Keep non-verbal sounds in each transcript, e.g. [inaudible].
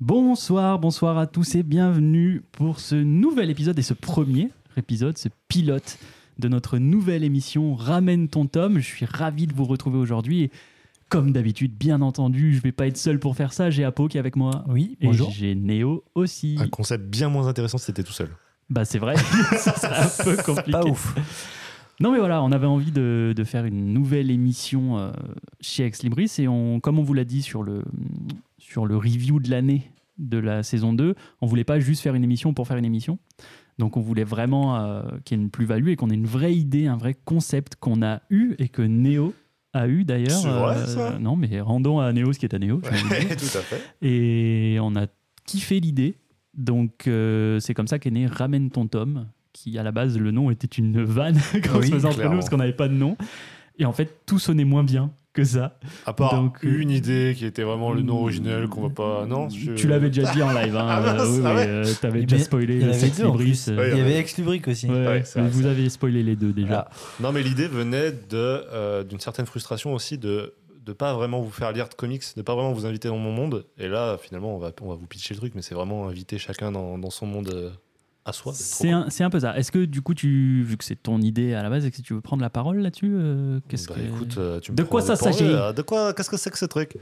Bonsoir, bonsoir à tous et bienvenue pour ce nouvel épisode et ce premier épisode, ce pilote de notre nouvelle émission Ramène ton tome. Je suis ravi de vous retrouver aujourd'hui et comme d'habitude, bien entendu, je vais pas être seul pour faire ça. J'ai Apo qui est avec moi. Oui, Et bonjour. j'ai Néo aussi. Un concept bien moins intéressant si t'étais tout seul. Bah c'est vrai, [laughs] ça serait un peu compliqué. Pas ouf. Non mais voilà, on avait envie de, de faire une nouvelle émission euh, chez Ex Libris et on, comme on vous l'a dit sur le, sur le review de l'année de la saison 2, on voulait pas juste faire une émission pour faire une émission. Donc on voulait vraiment euh, qu'il y ait une plus-value et qu'on ait une vraie idée, un vrai concept qu'on a eu et que Néo a eu d'ailleurs. C'est vrai, ça Non mais rendons à Néo ce qui est à Néo. [laughs] tout à fait. Et on a kiffé l'idée. Donc euh, c'est comme ça qu'est né Ramène ton tome, qui à la base le nom était une vanne [laughs] qu'on Oui, se faisait entre nous parce qu'on n'avait pas de nom. Et en fait tout sonnait moins bien que ça. À part Donc, euh, une idée qui était vraiment le nom original qu'on va pas. Non, je- Tu l'avais déjà dit en live. Hein. [laughs] Ah Euh, oui, ah oui, ouais. euh, T'avais déjà spoilé il y Sex Libris. euh, Il y avait Ex Lubric aussi. ouais, Ouais, c'est mais vrai, vous avez spoilé les deux déjà. Ah, Non, mais l'idée venait de, euh, d'une certaine frustration aussi de de pas vraiment vous faire lire de comics, de pas vraiment vous inviter dans mon monde. Et là, finalement, on va, on va vous pitcher le truc, mais c'est vraiment inviter chacun dans, dans son monde euh, à soi. C'est un, un peu ça. Est-ce que du coup, tu, vu que c'est ton idée à la base, est-ce que tu veux prendre la parole là-dessus euh, Qu'est-ce Bah, que... écoute, euh, tu me De quoi ça s'agit là. De quoi Qu'est-ce que c'est que ce truc?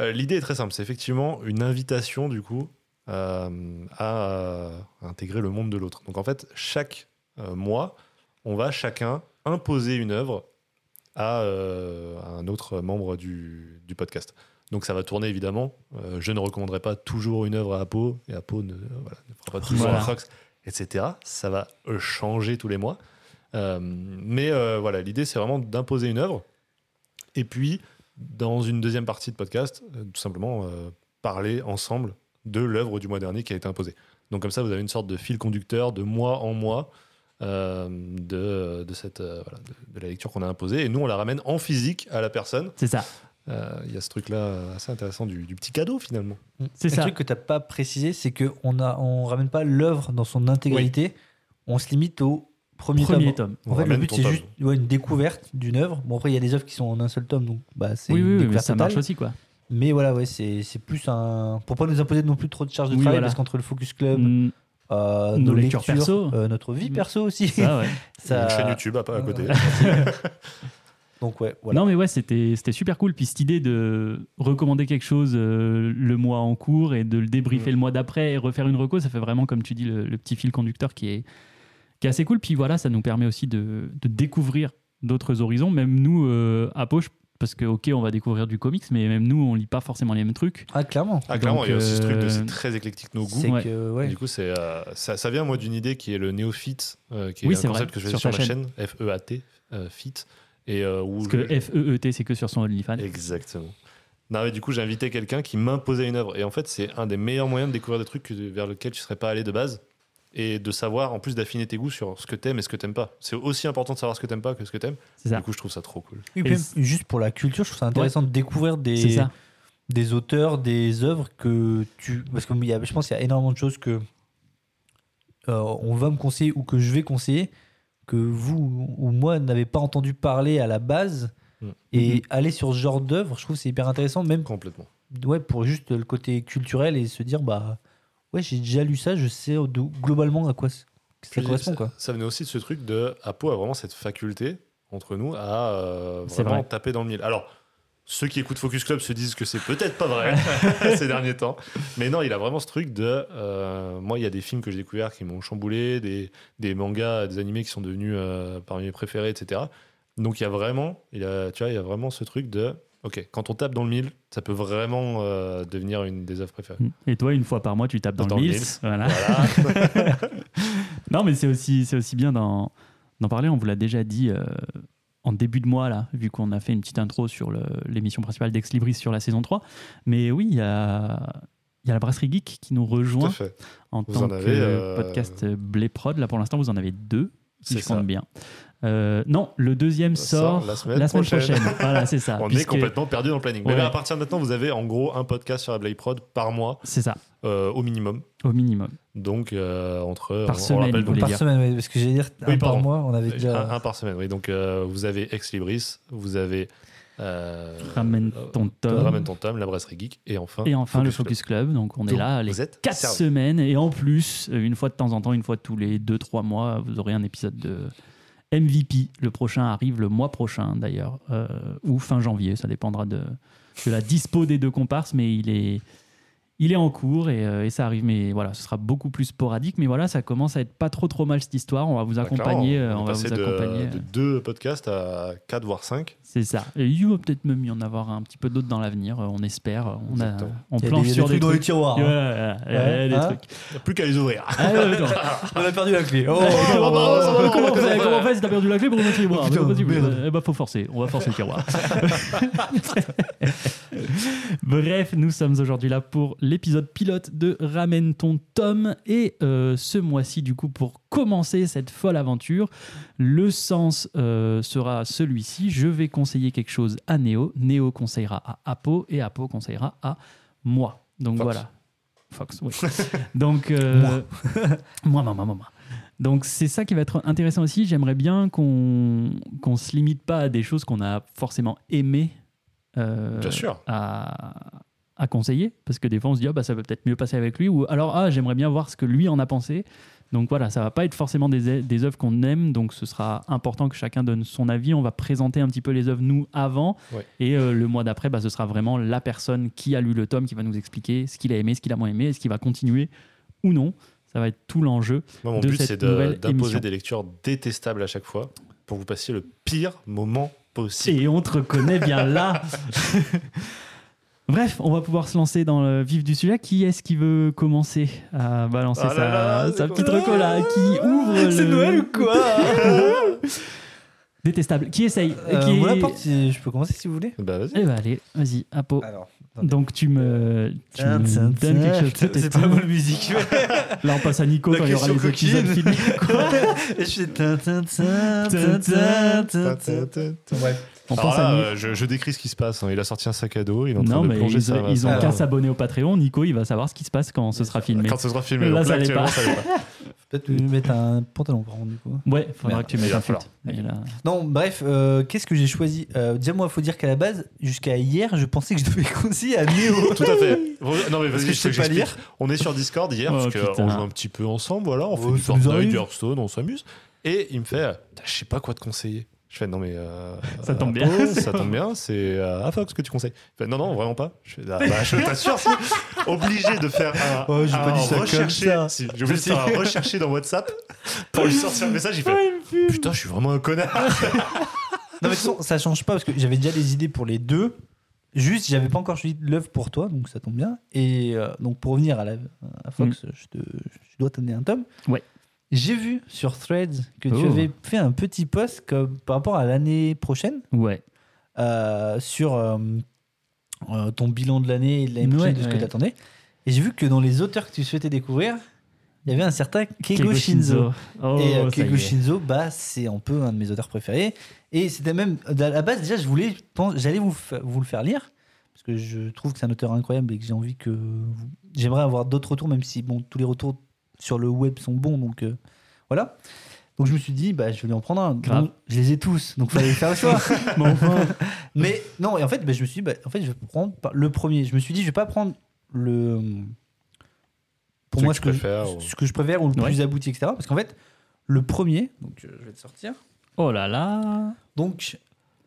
Euh, L'idée est très simple. C'est effectivement une invitation, du coup, euh, à euh, intégrer le monde de l'autre. Donc, en fait, chaque euh, mois, on va chacun imposer une œuvre à, euh, à un autre membre du, du podcast. Donc, ça va tourner évidemment. Euh, je ne recommanderai pas toujours une œuvre à Apo, et Apo ne, voilà, ne fera pas toujours Voilà. un Fox, etc. Ça va euh, changer tous les mois. Euh, mais euh, voilà, l'idée, c'est vraiment d'imposer une œuvre. Et puis, dans une deuxième partie de podcast, tout simplement parler ensemble de l'œuvre du mois dernier qui a été imposée. Donc comme ça, vous avez une sorte de fil conducteur de mois en mois de, de, cette, voilà, de la lecture qu'on a imposée. Et nous, on la ramène en physique à la personne. C'est ça. Euh, Il y a ce truc-là euh, assez intéressant du, du petit cadeau finalement. C'est Un ça. truc que tu n'as pas précisé, c'est qu'on a, on ramène pas l'œuvre dans son intégralité. On se limite au premier, Premier tome. tome. En fait, le but, c'est juste ouais, une découverte d'une œuvre. Bon, après, il y a des œuvres qui sont en un seul tome, donc bah, c'est Oui, une oui, oui, mais découverte ça totale. marche aussi, quoi. Mais voilà, ouais, c'est c'est plus un. Pour pas nous imposer non plus trop de charge de Oui, travail, voilà. parce qu'entre le Focus Club, Mm, euh, Nos nos, lectures lectures, perso. euh, notre vie Mm. perso aussi. ça, ouais. [laughs] ça- Une chaîne YouTube à, à côté. [laughs] Donc, ouais, voilà. Non, mais ouais, c'était c'était super cool. Puis cette idée de recommander quelque chose euh, le mois en cours et de le débriefer le mois d'après et refaire une reco, ça fait vraiment, comme tu dis, le, le petit fil conducteur qui est, qui est assez cool. Puis voilà, ça nous permet aussi de, de découvrir d'autres horizons. Même nous, euh, à Poche, parce que, ok, on va découvrir du comics, mais même nous, on lit pas forcément les mêmes trucs. Ah, clairement. Ah, clairement, Donc, il y a aussi ce truc de euh, c'est très éclectique nos goûts. Ouais. que, Et ouais. Du coup, c'est, euh, ça, ça vient moi d'une idée qui est le néophyte, euh, qui est Oui, un concept vrai, que je fais sur sur, ma chaîne, F-E-A-T, euh, fit. Et euh, où Parce que je- FEET, c'est que sur son OnlyFans. Exactement. Non, mais du coup, j'ai invité quelqu'un qui m'imposait une œuvre. Et en fait, c'est un des meilleurs moyens de découvrir des trucs vers lesquels tu serais pas allé de base. Et de savoir, en plus, d'affiner tes goûts sur ce que t'aimes et ce que t'aimes pas. C'est aussi important de savoir ce que t'aimes pas que ce que t'aimes. C'est ça. Du coup, je trouve ça trop cool. Même, juste pour la culture, je trouve ça intéressant de découvrir des, des auteurs, des œuvres que tu. Parce que y a- je pense qu'il y a énormément de choses que euh, on va me conseiller ou que je vais conseiller que vous ou moi n'avez pas entendu parler à la base. Mm. Et Mhm. aller sur ce genre d'œuvre, je trouve que c'est hyper intéressant, même Complètement. ouais, pour juste le côté culturel et se dire bah ouais, j'ai déjà lu ça, je sais globalement à quoi ça Puis, correspond. ça, Quoi. ça venait aussi de ce truc de Apo a vraiment cette faculté entre nous à euh, vraiment vrai. taper dans le mille. Alors, ceux qui écoutent Focus Club se disent que c'est peut-être pas vrai [laughs] ces derniers temps. Mais non, il a vraiment ce truc de. euh, moi, il y a des films que j'ai découverts qui m'ont chamboulé, des, des mangas, des animés qui sont devenus euh, parmi mes préférés, etc. Donc, il y a vraiment, il y a, tu vois, il y a vraiment ce truc de. Ok, quand on tape dans le mille, ça peut vraiment euh, devenir une des œuvres préférées. Et toi, une fois par mois, tu tapes dans, Dans le le Mills. Mills. Voilà. Voilà. [laughs] Non, mais c'est aussi, c'est aussi bien d'en, parler. On vous l'a déjà dit en début de mois, là, vu qu'on a fait une petite intro sur l'émission principale d'Ex Libris sur la saison 3. Mais oui, il y a, il y a la Brasserie Geek qui nous rejoint en Vous tant en que avez, euh, podcast Blé Prod. Là, pour l'instant, vous en avez deux, si je compte bien. Euh, non, le deuxième sort, sort la semaine prochaine. [laughs] voilà, c'est ça. On est complètement perdu dans le planning. Ouais. Mais là, à partir de maintenant, vous avez en gros un podcast sur la Prod par mois C'est ça, euh, au minimum. au minimum. Donc, euh, entre. Par on- semaine, vous Par dire. semaine, parce que j'allais dire Oui, un par mois, on avait déjà. un, un par semaine. Oui, donc euh, vous avez Ex Libris, vous avez Euh, Ramène ton tome. Ramène ton tome, la brasserie geek. Et enfin, Et enfin le Focus Club. Donc on est Donc, là les vous êtes 4 servis. semaines. Et en plus, une fois de temps en temps, une fois tous les 2-3 mois, vous aurez un épisode de MVP. Le prochain arrive le mois prochain d'ailleurs, euh, ou fin janvier. Ça dépendra de, de la dispo des deux comparses, mais il est, il est en cours et, euh, et ça arrive. Mais voilà, ce sera beaucoup plus sporadique. Mais voilà, ça commence à être pas trop trop mal cette histoire. On va vous Bah, accompagner. euh, on va vous de- accompagner. de deux podcasts à 4 voire 5. C'est ça. Et il va peut-être même y en avoir un petit peu d'autres dans l'avenir. euh, On espère. On, a, on planche des, sur des des trucs dans les tiroirs. Hein. des hein trucs. Il n'y a plus qu'à les ouvrir. Ah. On a perdu la clé. Oh, comment- on va. fait si t'as perdu la clé pour ouvrir le tiroir? Oh, C'est pas possible. merde. Eh ben, faut forcer. On va forcer le tiroir. [laughs] Bref, nous sommes aujourd'hui là pour l'épisode pilote de Ramène ton tome. Et euh, ce mois-ci, du coup, pour commencer cette folle aventure, le sens euh, sera celui-ci. Je vais conseiller quelque chose à Néo. Néo conseillera à Apo et Apo conseillera à moi. Donc Fox. voilà. Fox, oui. [laughs] Donc, euh, [laughs] moi, moi, moi, moi, moi. Donc c'est ça qui va être intéressant aussi. J'aimerais bien qu'on qu'on se limite pas à des choses qu'on a forcément aimées euh, Bien sûr. à, à conseiller, parce que des fois on se dit ah, bah, ça peut peut-être mieux passer avec lui, ou alors ah j'aimerais bien voir ce que lui en a pensé. Donc voilà, ça va pas être forcément des, des œuvres qu'on aime, donc ce sera important que chacun donne son avis. On va présenter un petit peu les œuvres nous avant, Ouais. et euh, le mois d'après, bah, ce sera vraiment la personne qui a lu le tome qui va nous expliquer ce qu'il a aimé, ce qu'il a moins aimé, est-ce qu'il va continuer ou non. Ça va être tout l'enjeu. Moi, mon de but, c'est de- d'imposer émission. des lectures détestables à chaque fois pour que vous passiez le pire moment possible. Et on te reconnaît bien là. [laughs] Bref, on va pouvoir se lancer dans le vif du sujet. Qui est-ce qui veut commencer à balancer Ah sa, là, sa c'est petite reco là Qui ouvre [laughs] C'est le... Noël ou quoi [laughs] Détestable. Qui essaye Euh, Qui... Voilà, porte, si je peux commencer si vous voulez. Bah, vas-y. Eh ben allez, vas-y, Apo. Alors, Donc tu me, tu me Tiens, donnes tiens, quelque chose. C'est pas la bonne musique. [laughs] Là on passe à Nico La quand il y aura les épisodes finis. Quoi Et je fais. Bref. On pense là, à euh, je, je décris ce qui se passe. hein. Il a sorti un sac à dos, il est en train Non de mais plonger ils, sa- ils ont qu'à s'abonner au Patreon. Nico il va savoir ce qui se passe quand ce sera filmé. Quand ce sera filmé. Là, Donc ça l'est pas. [laughs] Peut-être lui mettre un pantalon par contre, du coup. Ouais, faudra Merde. que tu mettes un là- Non, bref, euh, qu'est-ce que j'ai choisi? Euh, Déjà, moi, il faut dire qu'à la base, jusqu'à hier, je pensais que je devais [laughs] conseiller à Néo. Tout à fait. Non mais Parce vas-y, que je sais pas lire. On est sur Discord hier [laughs] Oh, parce qu'on joue un petit peu ensemble, voilà, on fait Ouais, du Fortnite, du Hearthstone, on s'amuse. Et il me fait, euh, je sais pas quoi te conseiller. Je fais non mais euh, Ça tombe euh, bien. oh, ça tombe bien, c'est euh, à Fox que tu conseilles. Il fait, non non vraiment pas. Je fais ah, bah, je t'assure, si. obligé de faire un, Oh, j'ai un pas dit ça comme recherché. Si, j'ai obligé de faire un [laughs] recherché dans WhatsApp pour lui sortir le message. Il fait putain je suis vraiment un connard. Non, mais de toute façon, ça change pas parce que j'avais déjà les idées pour les deux. Juste, j'avais pas encore choisi l'œuvre pour toi, donc ça tombe bien. Et euh, donc, pour revenir à, la, à Fox, je, te, je dois t'amener un tome. Ouais. J'ai vu sur Threads que tu Oh. avais fait un petit post comme, par rapport à l'année prochaine Ouais. euh, sur euh, euh, ton bilan de l'année et de l'année prochaine Ouais, de ce que tu attendais. Et j'ai vu que dans les auteurs que tu souhaitais découvrir, il y avait un certain Keigo, Shinzo. Oh, et Keigo. Shinzo, bah, c'est un peu un de mes auteurs préférés. Et c'était même, à la base, déjà, je voulais, j'allais vous, vous le faire lire, parce que je trouve que c'est un auteur incroyable et que j'ai envie que. vous- J'aimerais avoir d'autres retours, même si bon, tous les retours sur le web sont bons, donc euh, voilà. Donc je me suis dit, bah, je vais lui en prendre un. Grave. Je les ai tous, donc fallait faire le choix. [laughs] Mais enfin, Mais non, et en fait, bah, je me suis dit, bah, en fait, je vais prendre le premier. Je me suis dit, je vais pas prendre le. Pour moi, que ce que, je, préfères, ou- ce que je préfère ou le Ouais. plus abouti, etc. Parce qu'en fait, le premier, donc euh, je vais te sortir. oh là là. Donc,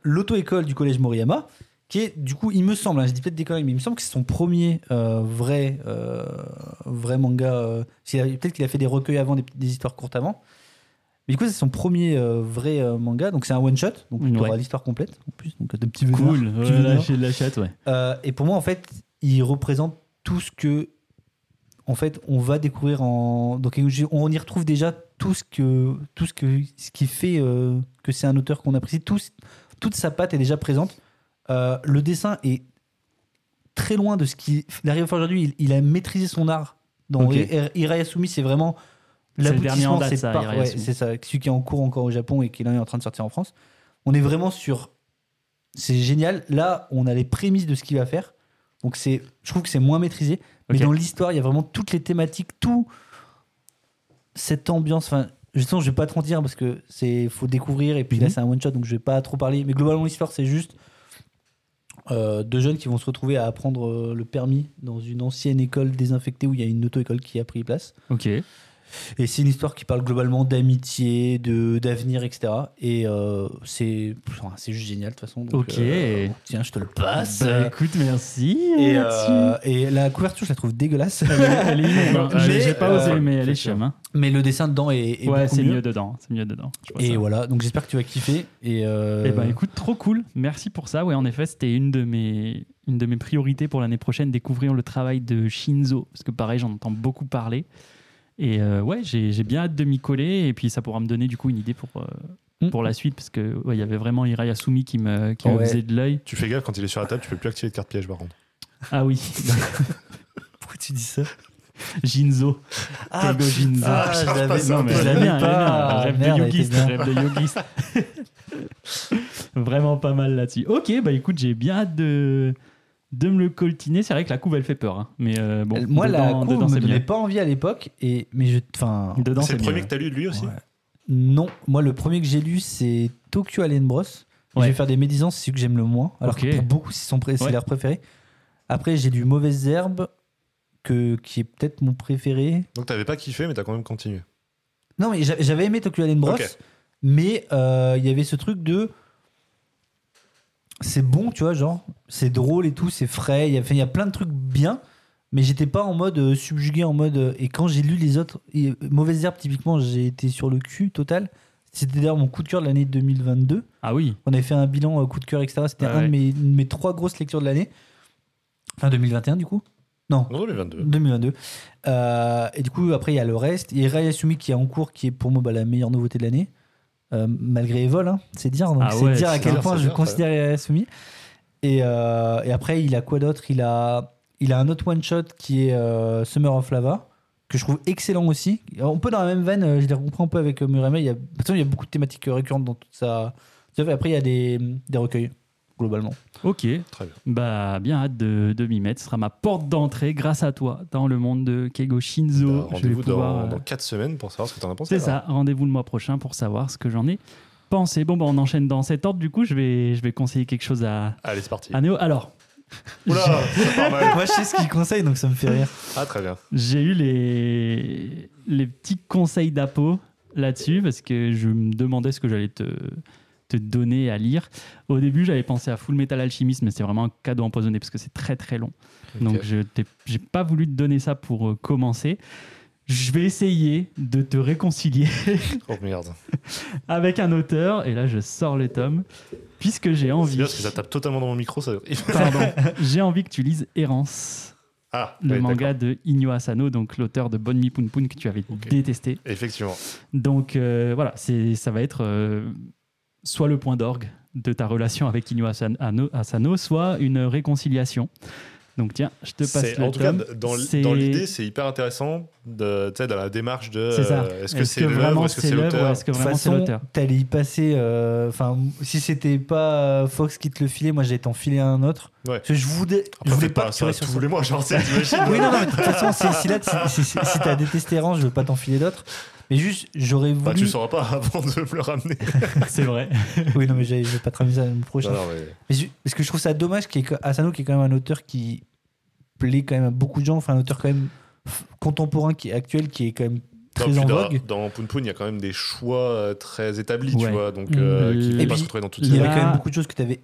l'auto-école du collège Moriyama, qui est, du coup, il me semble, hein, je dis peut-être des conneries, mais il me semble que c'est son premier euh, vrai, euh, vrai manga. euh, peut-être qu'il a fait des recueils avant, des, des histoires courtes avant. Mais du coup, c'est son premier euh, vrai manga. Donc, c'est un one-shot. Donc, tu Ouais. auras l'histoire complète, en plus. Donc, de petits Cool. Ouais, vénards. lâcher de la chatte, ouais. Et pour moi, en fait, il représente tout ce que, en fait, on va découvrir en. Donc, on y retrouve déjà tout ce que, tout ce que, ce qui fait que c'est un auteur qu'on apprécie. Tout, toute sa patte est déjà présente. Euh, le dessin est très loin de ce qu'il arrive à faire aujourd'hui. Il, il a maîtrisé son art. Dans Ok. Ir- Irayasumi, c'est vraiment l'aboutissement. C'est ça, ouais, c'est ça. Celui qui est en cours encore au Japon et qui là est en train de sortir en France. On est vraiment sur. C'est génial. Là, on a les prémices de ce qu'il va faire. Donc c'est, je trouve que c'est moins maîtrisé. Mais dans l'histoire, il y a vraiment toutes les thématiques, tout cette ambiance. Enfin, justement, je vais pas trop dire parce que c'est faut découvrir. Et puis là, Mhm. c'est un one shot, donc je vais pas trop parler. Mais globalement, l'histoire, c'est juste euh, deux jeunes qui vont se retrouver à apprendre euh, le permis dans une ancienne école désinfectée où il y a une auto-école qui a pris place. Et c'est une histoire qui parle globalement d'amitié, de d'avenir, etc. Et euh, c'est enfin, c'est juste génial de toute façon. Donc, Ok. euh, tiens, je te le passe. Bah, écoute, merci. et, euh, et la couverture, je la trouve dégueulasse. Elle est, [laughs] hein. J'ai pas osé, mais elle est hein. Mais le dessin dedans est, est Ouais, c'est mieux. mieux dedans. C'est mieux dedans. Et ça. voilà, donc j'espère que tu vas kiffer. Et, euh, Eh ben écoute, trop cool. Merci pour ça. Ouais, en effet, c'était une de mes une de mes priorités pour l'année prochaine, découvrir le travail de Shinzo, parce que pareil, j'en entends beaucoup parler. Et euh, ouais, j'ai j'ai bien hâte de m'y coller, et puis ça pourra me donner du coup une idée pour euh, Mm. pour la suite, parce que ouais, il y avait vraiment Hirai Asumi qui me qui me Ouais. faisait de l'œil. Tu fais gaffe quand il est sur la table, tu peux plus activer de carte piège par contre. Ah oui, [laughs] pourquoi tu dis ça? Jinzo, Keigo Jinzo. ah, je l'avais- non mais je l'avais. Rêve Merde, de yogiste, bien. rêve de yogiste. [laughs] Vraiment pas mal là-dessus. Ok, bah écoute, j'ai bien hâte de, de me le coltiner. C'est vrai que la couve, elle fait peur. hein. Mais euh, bon, Elle- Moi, la couve dedans, me donnait pas envie à l'époque. Et mais je, enfin, C'est le premier mieux. que t'as lu de lui aussi Ouais. non. Moi, le premier que j'ai lu, c'est Tokyo Alien Bros. Ouais. Je vais faire des médisances, c'est celui que j'aime le moins. Alors que pour beaucoup, c'est son pré- c'est Ouais. leur préféré. Après, j'ai lu Mauvaises Herbes, que, qui est peut-être mon préféré. Donc t'avais pas kiffé, mais t'as quand même continué. Non, mais j'a- j'avais aimé Tokyo Alien Bros. Mais euh, il y avait ce truc de. C'est bon, tu vois, genre, c'est drôle et tout, c'est frais. Il y a, y plein de trucs bien, mais j'étais pas en mode euh, subjugué, en mode. euh, et quand j'ai lu les autres, et, euh, Mauvaise Herbe, typiquement, j'ai été sur le cul total. C'était d'ailleurs mon coup de cœur de l'année 2022. Ah oui, On avait fait un bilan euh, coup de cœur, etc. C'était Ouais, un de ouais. mes, de mes trois grosses lectures de l'année. Enfin, 2021, du coup. Non, Non, les 22. 2022. Euh, et du coup, après, il y a le reste. Il y a Rai Asumi qui est en cours, qui est pour moi bah, la meilleure nouveauté de l'année. Euh, malgré Evol, hein, c'est dire. Donc, Ah c'est ouais, dire à quel point je dire, considère Rai Asumi. Et, euh, et après, il a quoi d'autre? Il a, il a un autre one-shot qui est euh, Summer of Lava, que je trouve excellent aussi. On peut dans la même veine, je les reprends un peu avec Muramé. Il y a, il y a beaucoup de thématiques récurrentes dans toute sa. Après, il y a des, des recueils, globalement. Très ok. bien. Bah bien hâte de, de m'y mettre. Ce sera ma porte d'entrée grâce à toi dans le monde de Keigo Shinzo. Bah, Rendez-vous pouvoir, dans, euh, dans 4 semaines pour savoir ce que t'en as pensé. C'est ça, rendez-vous le mois prochain pour savoir ce que j'en ai pensé. Bon, bah, on enchaîne dans cet ordre. Du coup, je vais, je vais conseiller quelque chose à, Allez, c'est parti. à Néo. Alors, Oula, [laughs] ça part mal. Moi, je sais ce qu'il conseille, donc ça me fait rire. Ah, très bien. j'ai eu les, les petits conseils d'Apo là-dessus parce que je me demandais ce que j'allais te, te donner à lire. Au début, j'avais pensé à Full Metal Alchemist, mais c'est vraiment un cadeau empoisonné parce que c'est très très long. Donc, je n'ai pas voulu te donner ça pour euh, commencer. Je vais essayer de te réconcilier [laughs] Oh merde. [laughs] avec un auteur, et là je sors le tome, puisque j'ai envie, bien parce que ça tape totalement dans mon micro. Ça... [laughs] pardon, j'ai envie que tu lises Errance, Ah, le oui, manga de Inyo Asano, donc l'auteur de Bonmi Pun Pun que tu avais détesté. Effectivement. Donc euh, voilà, c'est, ça va être euh, soit le point d'orgue de ta relation avec Inyo Asano, Asano, soit une réconciliation. Donc tiens, je te passe le En tout cas, tome. dans, l'idée, c'est hyper intéressant de, dans la démarche de C'est ça. euh, est-ce que Est-ce c'est l'œuvre, vraiment est-ce que c'est l'auteur est-ce que De toute vraiment c'est façon, l'auteur t'allais y passer. euh, Enfin, si c'était pas euh, Fox qui te le filait, moi j'allais t'en filer un autre. Ouais. Parce que je voulais, je Après, voulais fais pas, pas ça sur tous les mois, genre, t'imagines Oui, non, non, mais de toute façon, si, si là, si, si- si t'as détesté Range, je veux pas t'en filer d'autres. Mais juste, j'aurais voulu. Bah, tu sauras pas [laughs] avant de me le ramener. [laughs] C'est vrai. [laughs] Oui, non, mais j'ai- je vais pas te ramener ça l'année prochaine. Non, non, mais- parce que je trouve ça dommage qu'il y ait Asano, qui est quand même un auteur qui plaît quand même à beaucoup de gens, enfin un auteur quand même contemporain, qui est actuel, qui est quand même très Non, en vogue. Dans, dans Poun Poun, il y a quand même des choix euh, très établis, Ouais. tu vois, donc euh, qui ne pas se retrouver dans toutes Il y ces avait quand même beaucoup de choses que tu avais.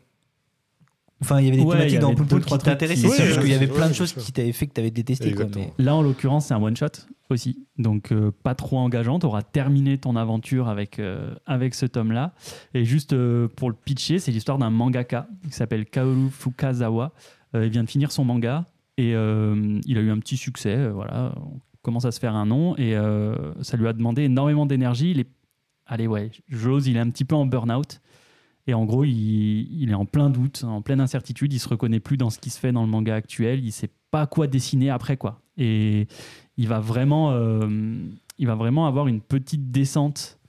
Enfin, il y avait des Ouais, thématiques dans avait Poul deux, Poul trois qui t'intéressaient, c'est juste qu'il y avait plein de choses qui t'avaient fait que t'avais détesté. Quoi, Exactement. mais... Là, en l'occurrence, c'est un one-shot aussi. Donc, euh, pas trop engageant. Tu auras terminé ton aventure avec, euh, avec ce tome-là. Et juste euh, pour le pitcher, c'est l'histoire d'un mangaka qui s'appelle Kaoru Fukazawa. Euh, il vient de finir son manga et euh, il a eu un petit succès. euh, voilà, on commence à se faire un nom et euh, ça lui a demandé énormément d'énergie. Il est, allez, ouais, j'ose, il est un petit peu en burn-out. Et en gros, il, il est en plein doute, en pleine incertitude. Il se reconnaît plus dans ce qui se fait dans le manga actuel. Il sait pas quoi dessiner après, quoi. Et il va vraiment, euh, il va vraiment avoir une petite descente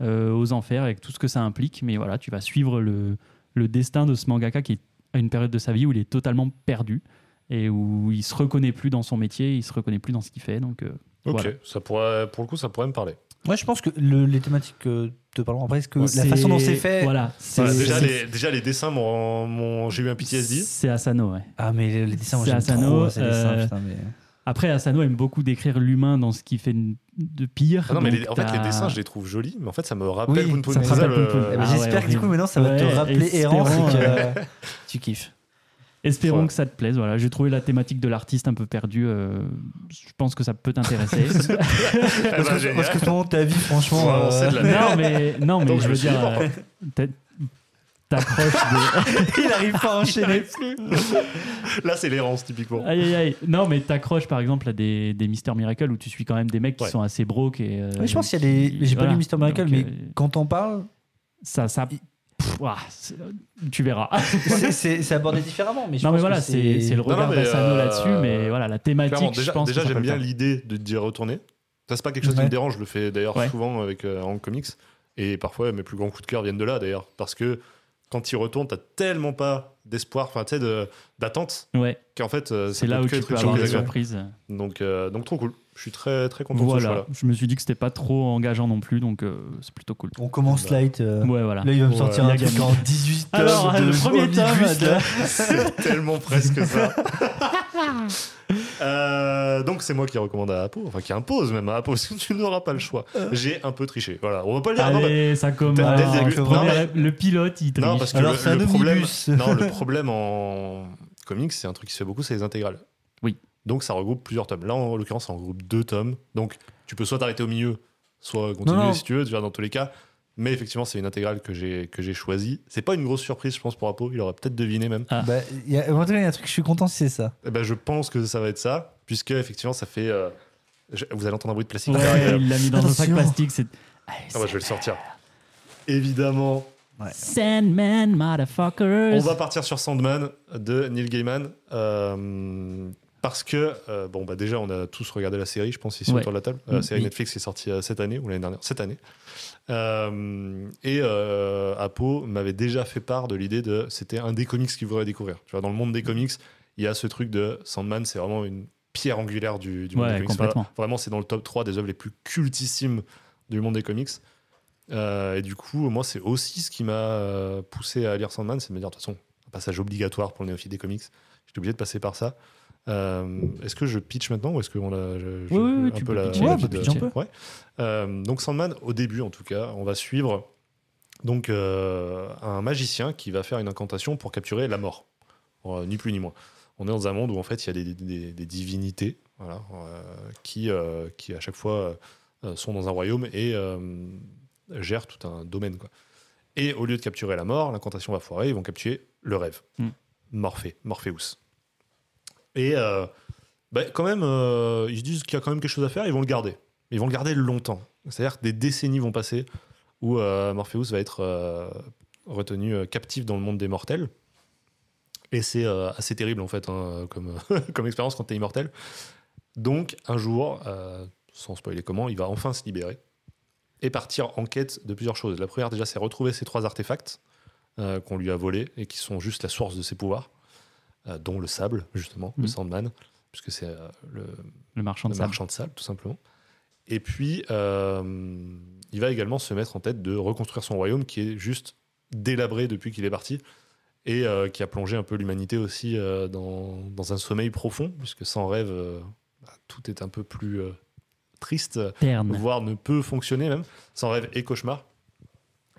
euh, aux enfers avec tout ce que ça implique. Mais voilà, tu vas suivre le, le destin de ce mangaka qui est à une période de sa vie où il est totalement perdu et où il se reconnaît plus dans son métier, il se reconnaît plus dans ce qu'il fait. Donc, euh, Ok, Voilà. ça pourrait, pour le coup, ça pourrait me parler. Moi, je pense que le- les thématiques que totalement. Après, est-ce que Bon, la façon dont c'est fait. Voilà. c'est- Voilà, déjà, c'est- les, déjà, les dessins, m'ont- m'ont- j'ai eu un PTSD. C'est Asano, ouais. Ah, mais les dessins, moi, C'est j'aime Asano, trop ces dessins, euh, putain, mais- Après, Asano aime beaucoup décrire l'humain dans ce qu'il fait de pire. Ah non, mais les- en fait, les dessins, je les trouve jolis, mais en fait, ça me rappelle Oui, Poun Poun. te Poun. Eh ben, Ah ouais, J'espère que du coup, maintenant, ça va te Ouais, rappeler Errance et que [laughs] tu kiffes. Espérons que ça te plaise. Voilà, j'ai trouvé la thématique de l'artiste un peu perdue. euh, je pense que ça peut t'intéresser. [laughs] Parce que, génial. parce que ton ta vie, franchement. Euh, c'est de la merde. non, mais non, mais Donc, je veux dire, euh, t'a- t'accroches. de- [laughs] il arrive pas à enchaîner. Là, c'est l'errance, typiquement. aïe aïe aïe. Non, mais t'accroches par exemple à des, des Mister Miracle où tu suis quand même des mecs qui Ouais. sont assez broke et. euh, Oui, je pense qu'il y a des. J'ai pas lu Mister Miracle, Donc, mais euh, quand on parle, ça, ça. Pff, ouah, c'est- tu verras. c'est- abordé différemment. Mais je non, mais voilà, c'est le regard mais, d'Asano euh, là-dessus, mais voilà, la thématique, je déjà, pense. j'aime bien l'idée de d'y retourner. Ça, c'est pas quelque chose qui me dérange, je le fais d'ailleurs Ouais. souvent avec euh, en comics. Et parfois, mes plus grands coups de cœur viennent de là, d'ailleurs. Parce que quand tu y retournes, t'as tellement pas d'espoir, enfin, tu sais, d'attente, Ouais, qu'en fait, euh, c'est là où que tu peux avoir des surprise. surprises. Donc, euh, donc, trop cool. Je suis très, très content de ce Voilà, choix-là. je me suis dit que c'était pas trop engageant non plus, donc euh, c'est plutôt cool. On commence light. euh, Ouais, voilà. Là, il va me Ouais. sortir Il un a truc en 18 tomes. Alors, de le premier tome. [laughs] C'est tellement presque ça. [laughs] Euh, donc c'est moi qui recommande à Apo, enfin qui impose même à Apo, parce que tu n'auras pas le choix. J'ai un peu triché. Voilà, on va pas le dire. non, mais- Allez, ça commence. Dès le Non, pilote, il triche. Non, parce que Alors, le, c'est un le problème, non, le problème en comics, c'est un truc qui se fait beaucoup, c'est les intégrales. Oui. Donc ça regroupe plusieurs tomes. Là, en l'occurrence, ça regroupe deux tomes. Donc tu peux soit t'arrêter au milieu, soit continuer Non, non. si tu veux. Tu vois, dans tous les cas. Mais effectivement, c'est une intégrale que j'ai que j'ai choisie. C'est pas une grosse surprise, je pense, pour Apo. Il aurait peut-être deviné même. Ah. Bah, il y a, en tout cas, il y a un truc, je suis content si c'est ça. Eh ben, je pense que ça va être ça, puisque effectivement, ça fait. euh, je- vous allez entendre un bruit de plastique. derrière. Ouais, il l'a mis dans un sac plastique. C'est. Allez, Ah ouais, je vais le sortir. Évidemment, Sandman, motherfuckers. On va partir sur Sandman de Neil Gaiman. euh, parce que, euh, bon, bah déjà, on a tous regardé la série, je pense, ici Ouais. autour de la table. Euh, Mm, série oui. Netflix qui est sortie euh, cette année, ou l'année dernière, cette année. Euh, et euh, Apo m'avait déjà fait part de l'idée de. C'était un des comics qu'il voudrait découvrir. Tu vois, dans le monde des comics, il y a ce truc de Sandman, c'est vraiment une pierre angulaire du, du monde des comics. Enfin, vraiment, c'est dans le top 3 des œuvres les plus cultissimes du monde des comics. Et du coup, moi, c'est aussi ce qui m'a poussé à lire Sandman, c'est de me dire, de toute façon, un passage obligatoire pour le néophyte des comics. J'étais obligé de passer par ça. Euh, est-ce que je pitch maintenant ou est-ce qu'on a je- je- Oui, un tu peu peux la, pitcher. la Ouais, petite- pitch un peu. Ouais. Euh, donc Sandman, au début en tout cas, on va suivre donc euh, un magicien qui va faire une incantation pour capturer la mort, ni plus ni moins. On est dans un monde où en fait il y a des, des- des divinités, voilà, qui, qui à chaque fois sont dans un royaume et gèrent tout un domaine. Quoi. Et au lieu de capturer la mort, l'incantation va foirer, ils vont capturer le rêve. Mm. Morphée, Morpheus. Et euh, bah, quand même, euh, ils se disent qu'il y a quand même quelque chose à faire, ils vont le garder. Ils vont le garder longtemps. C'est-à-dire que des décennies vont passer où euh, Morpheus va être retenu captif dans le monde des mortels. Et c'est assez terrible en fait, hein, comme, [laughs] expérience quand tu es immortel. Donc un jour, sans spoiler comment, il va enfin se libérer et partir en quête de plusieurs choses. La première déjà, c'est retrouver ces trois artefacts qu'on lui a volés et qui sont juste la source de ses pouvoirs, dont le sable, justement, le Mhm. Sandman, puisque c'est euh, le, Le marchand de le sable. marchand de sable, tout simplement. Et puis, euh, il va également se mettre en tête de reconstruire son royaume qui est juste délabré depuis qu'il est parti et euh, qui a plongé un peu l'humanité aussi euh, dans, dans un sommeil profond, puisque sans rêve, euh, bah, tout est un peu plus euh, triste, Terne. voire ne peut fonctionner même, sans rêve et cauchemar.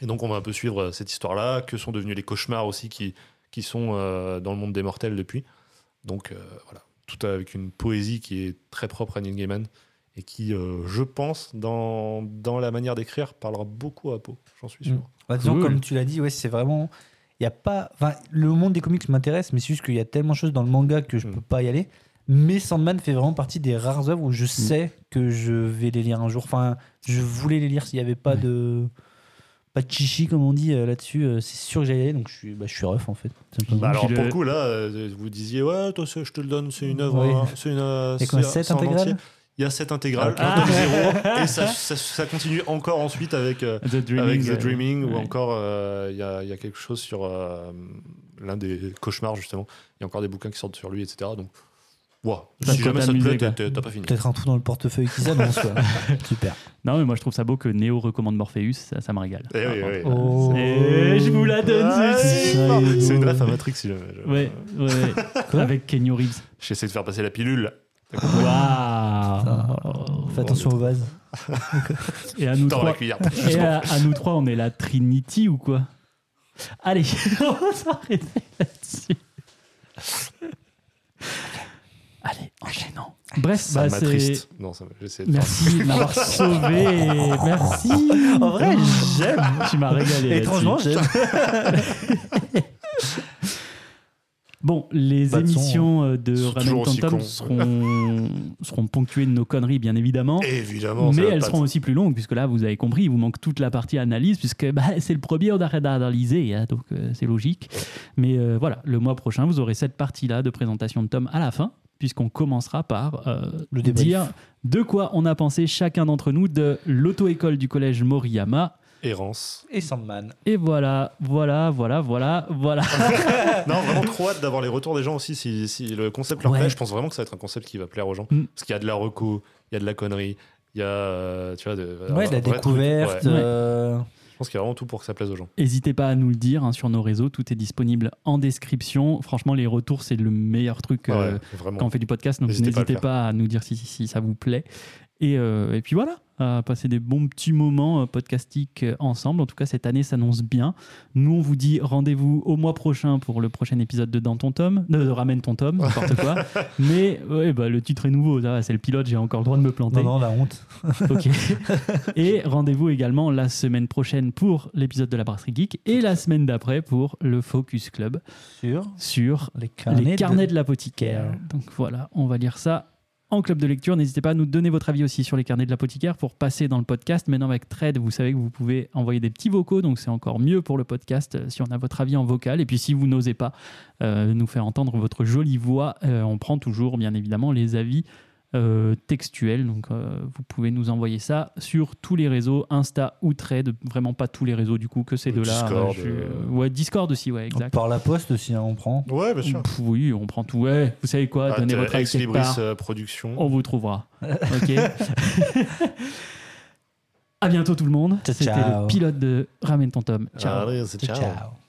Et donc, on va un peu suivre euh, cette histoire-là, que sont devenus les cauchemars aussi qui, qui sont euh, dans le monde des mortels depuis. Donc, euh, voilà, tout avec une poésie qui est très propre à Neil Gaiman et qui, euh, je pense, dans, dans la manière d'écrire, parlera beaucoup à Poe, j'en suis sûr. Mm. Bah, disons, Cool. comme tu l'as dit, ouais, c'est vraiment. Il y a pas. Enfin, le monde des comics m'intéresse, mais c'est juste qu'il y a tellement de choses dans le manga que je Mm. peux pas y aller. Mais Sandman fait vraiment partie des rares œuvres où je sais que je vais les lire un jour. Enfin, je voulais les lire s'il n'y avait pas de. Pas de chichi, comme on dit euh, là-dessus. euh, c'est sûr que j'allais aller, donc je suis, bah, je suis ref en fait. simplement. Bah alors, pour le- coup, là, euh, vous disiez, ouais, toi, je te le donne, c'est une œuvre. Oui. hein, C'est une. euh, Il y a quoi, c'est- sept c'est en intégrales entier. Il y a 7 intégrales, Ah. un tome zéro, et ça, [laughs] ça, ça continue encore ensuite avec. euh, The Dreaming. avec The Dreaming, ou ouais. encore euh, il y, a, il y a quelque chose sur euh, l'un des cauchemars, justement. Il y a encore des bouquins qui sortent sur lui, etc. Donc Si jamais ça te plaît, t'as pas fini. Peut-être un trou dans le portefeuille qui s'annonce. [laughs] Super. Non, mais moi je trouve ça beau que Neo recommande Morpheus, ça, ça me régale. Eh oui, oui. Oh. Et je vous la donne, Ah, celle-ci. c'est une ref à Matrix si jamais. je- Ouais, ouais, [laughs] Avec Kenny Reeves. J'essaie de faire passer la pilule. Waouh Fais attention au vase. Et à nous Dans la trois, cuillère. et à, à nous trois, on est la Trinity ou quoi? Allez, [laughs] on va s'arrêter là-dessus. Allez, enchaînons. Bref, Ça bah, m'a c'est. triste. Non, ça de Merci de m'avoir [laughs] sauvé. Merci. En vrai, j'aime. Tu m'as régalé. Étrangement, j'aime. [laughs] Bon, les de émissions euh, de sont Ramen cons. seront, seront ponctuées de nos conneries, bien évidemment. Évidemment. Mais elles seront aussi plus longues, puisque là, vous avez compris, il vous manque toute la partie analyse, puisque bah, c'est le premier, on arrête d'analyser, hein, donc euh, c'est logique. Mais euh, voilà, le mois prochain, vous aurez cette partie-là de présentation de Tom à la fin, puisqu'on commencera par euh, Le dire de quoi on a pensé chacun d'entre nous de l'auto-école du collège Moriyama. Errance. Et Sandman. Et voilà, voilà, voilà, voilà, voilà. [laughs] [laughs] Non, vraiment trop hâte d'avoir les retours des gens aussi. Si, si le concept leur Ouais. plaît, je pense vraiment que ça va être un concept qui va plaire aux gens. Mm. Parce qu'il y a de la reco, il y a de la connerie, il y a, euh, tu vois, de, Ouais, un la découverte. Ouais. euh, pense qu'il y a vraiment tout pour que ça plaise aux gens. N'hésitez pas à nous le dire hein, sur nos réseaux, tout est disponible en description. Franchement, les retours, c'est le meilleur truc euh, Ouais, quand on fait du podcast, donc N'hésitez pas à pas, nous dire si, si ça vous plaît. Et, euh, et puis voilà, à passer des bons petits moments euh, podcastiques euh, ensemble. En tout cas, cette année s'annonce bien. Nous, on vous dit rendez-vous au mois prochain pour le prochain épisode de Dans ton tome, de, de Ramène ton tome, n'importe quoi. [laughs] Mais ouais, bah, le titre est nouveau, c'est le pilote, j'ai encore le droit de me planter. Non, non, la honte. [laughs] Ok. et rendez-vous également la semaine prochaine pour l'épisode de la Brasserie Geek et la semaine d'après pour le Focus Club Sur sur les carnets. les carnets de, de- l'apothicaire. Donc voilà, on va lire ça en club de lecture. N'hésitez pas à nous donner votre avis aussi sur les carnets de l'apothicaire pour passer dans le podcast. Maintenant avec Trade, vous savez que vous pouvez envoyer des petits vocaux, donc c'est encore mieux pour le podcast euh, si on a votre avis en vocal. Et puis si vous n'osez pas euh, nous faire entendre votre jolie voix, euh, on prend toujours bien évidemment les avis euh, textuels. Donc euh, vous pouvez nous envoyer ça sur tous les réseaux, Insta ou Trade. Vraiment pas tous les réseaux du coup, que ces deux-là. Discord, je- euh. Ouais, Discord aussi, ouais, exact. Par la poste aussi, hein, on prend. Ouais, bien sûr. Pff, oui, on prend tout. Ouais, vous savez quoi, Ah, donnez votre Ex Libris Production. On vous trouvera. [laughs] Ok. à bientôt tout le monde. Ciao, C'était le pilote de Ramène ton tome. Ciao. Allez, c'est Ciao. ciao. ciao.